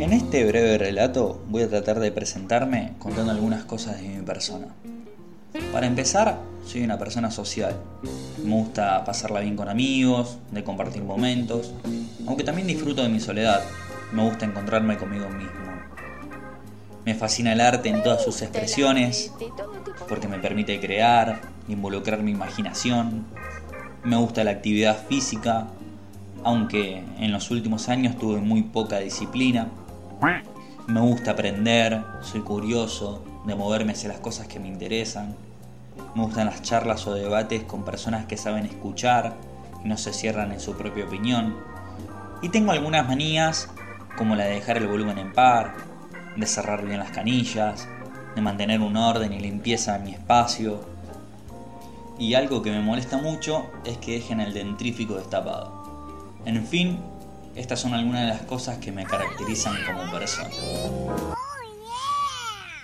En este breve relato voy a tratar de presentarme contando algunas cosas de mi persona. Para empezar, soy una persona social. Me gusta pasarla bien con amigos, de compartir momentos, aunque también disfruto de mi soledad. Me gusta encontrarme conmigo mismo. Me fascina el arte en todas sus expresiones, porque me permite crear, involucrar mi imaginación. Me gusta la actividad física, aunque en los últimos años tuve muy poca disciplina. Me gusta aprender, soy curioso, de moverme hacia las cosas que me interesan. Me gustan las charlas o debates con personas que saben escuchar y no se cierran en su propia opinión. Y tengo algunas manías, como la de dejar el volumen en par, de cerrar bien las canillas, de mantener un orden y limpieza en mi espacio. Y algo que me molesta mucho es que dejen el dentrífico destapado. En fin, estas son algunas de las cosas que me caracterizan como persona.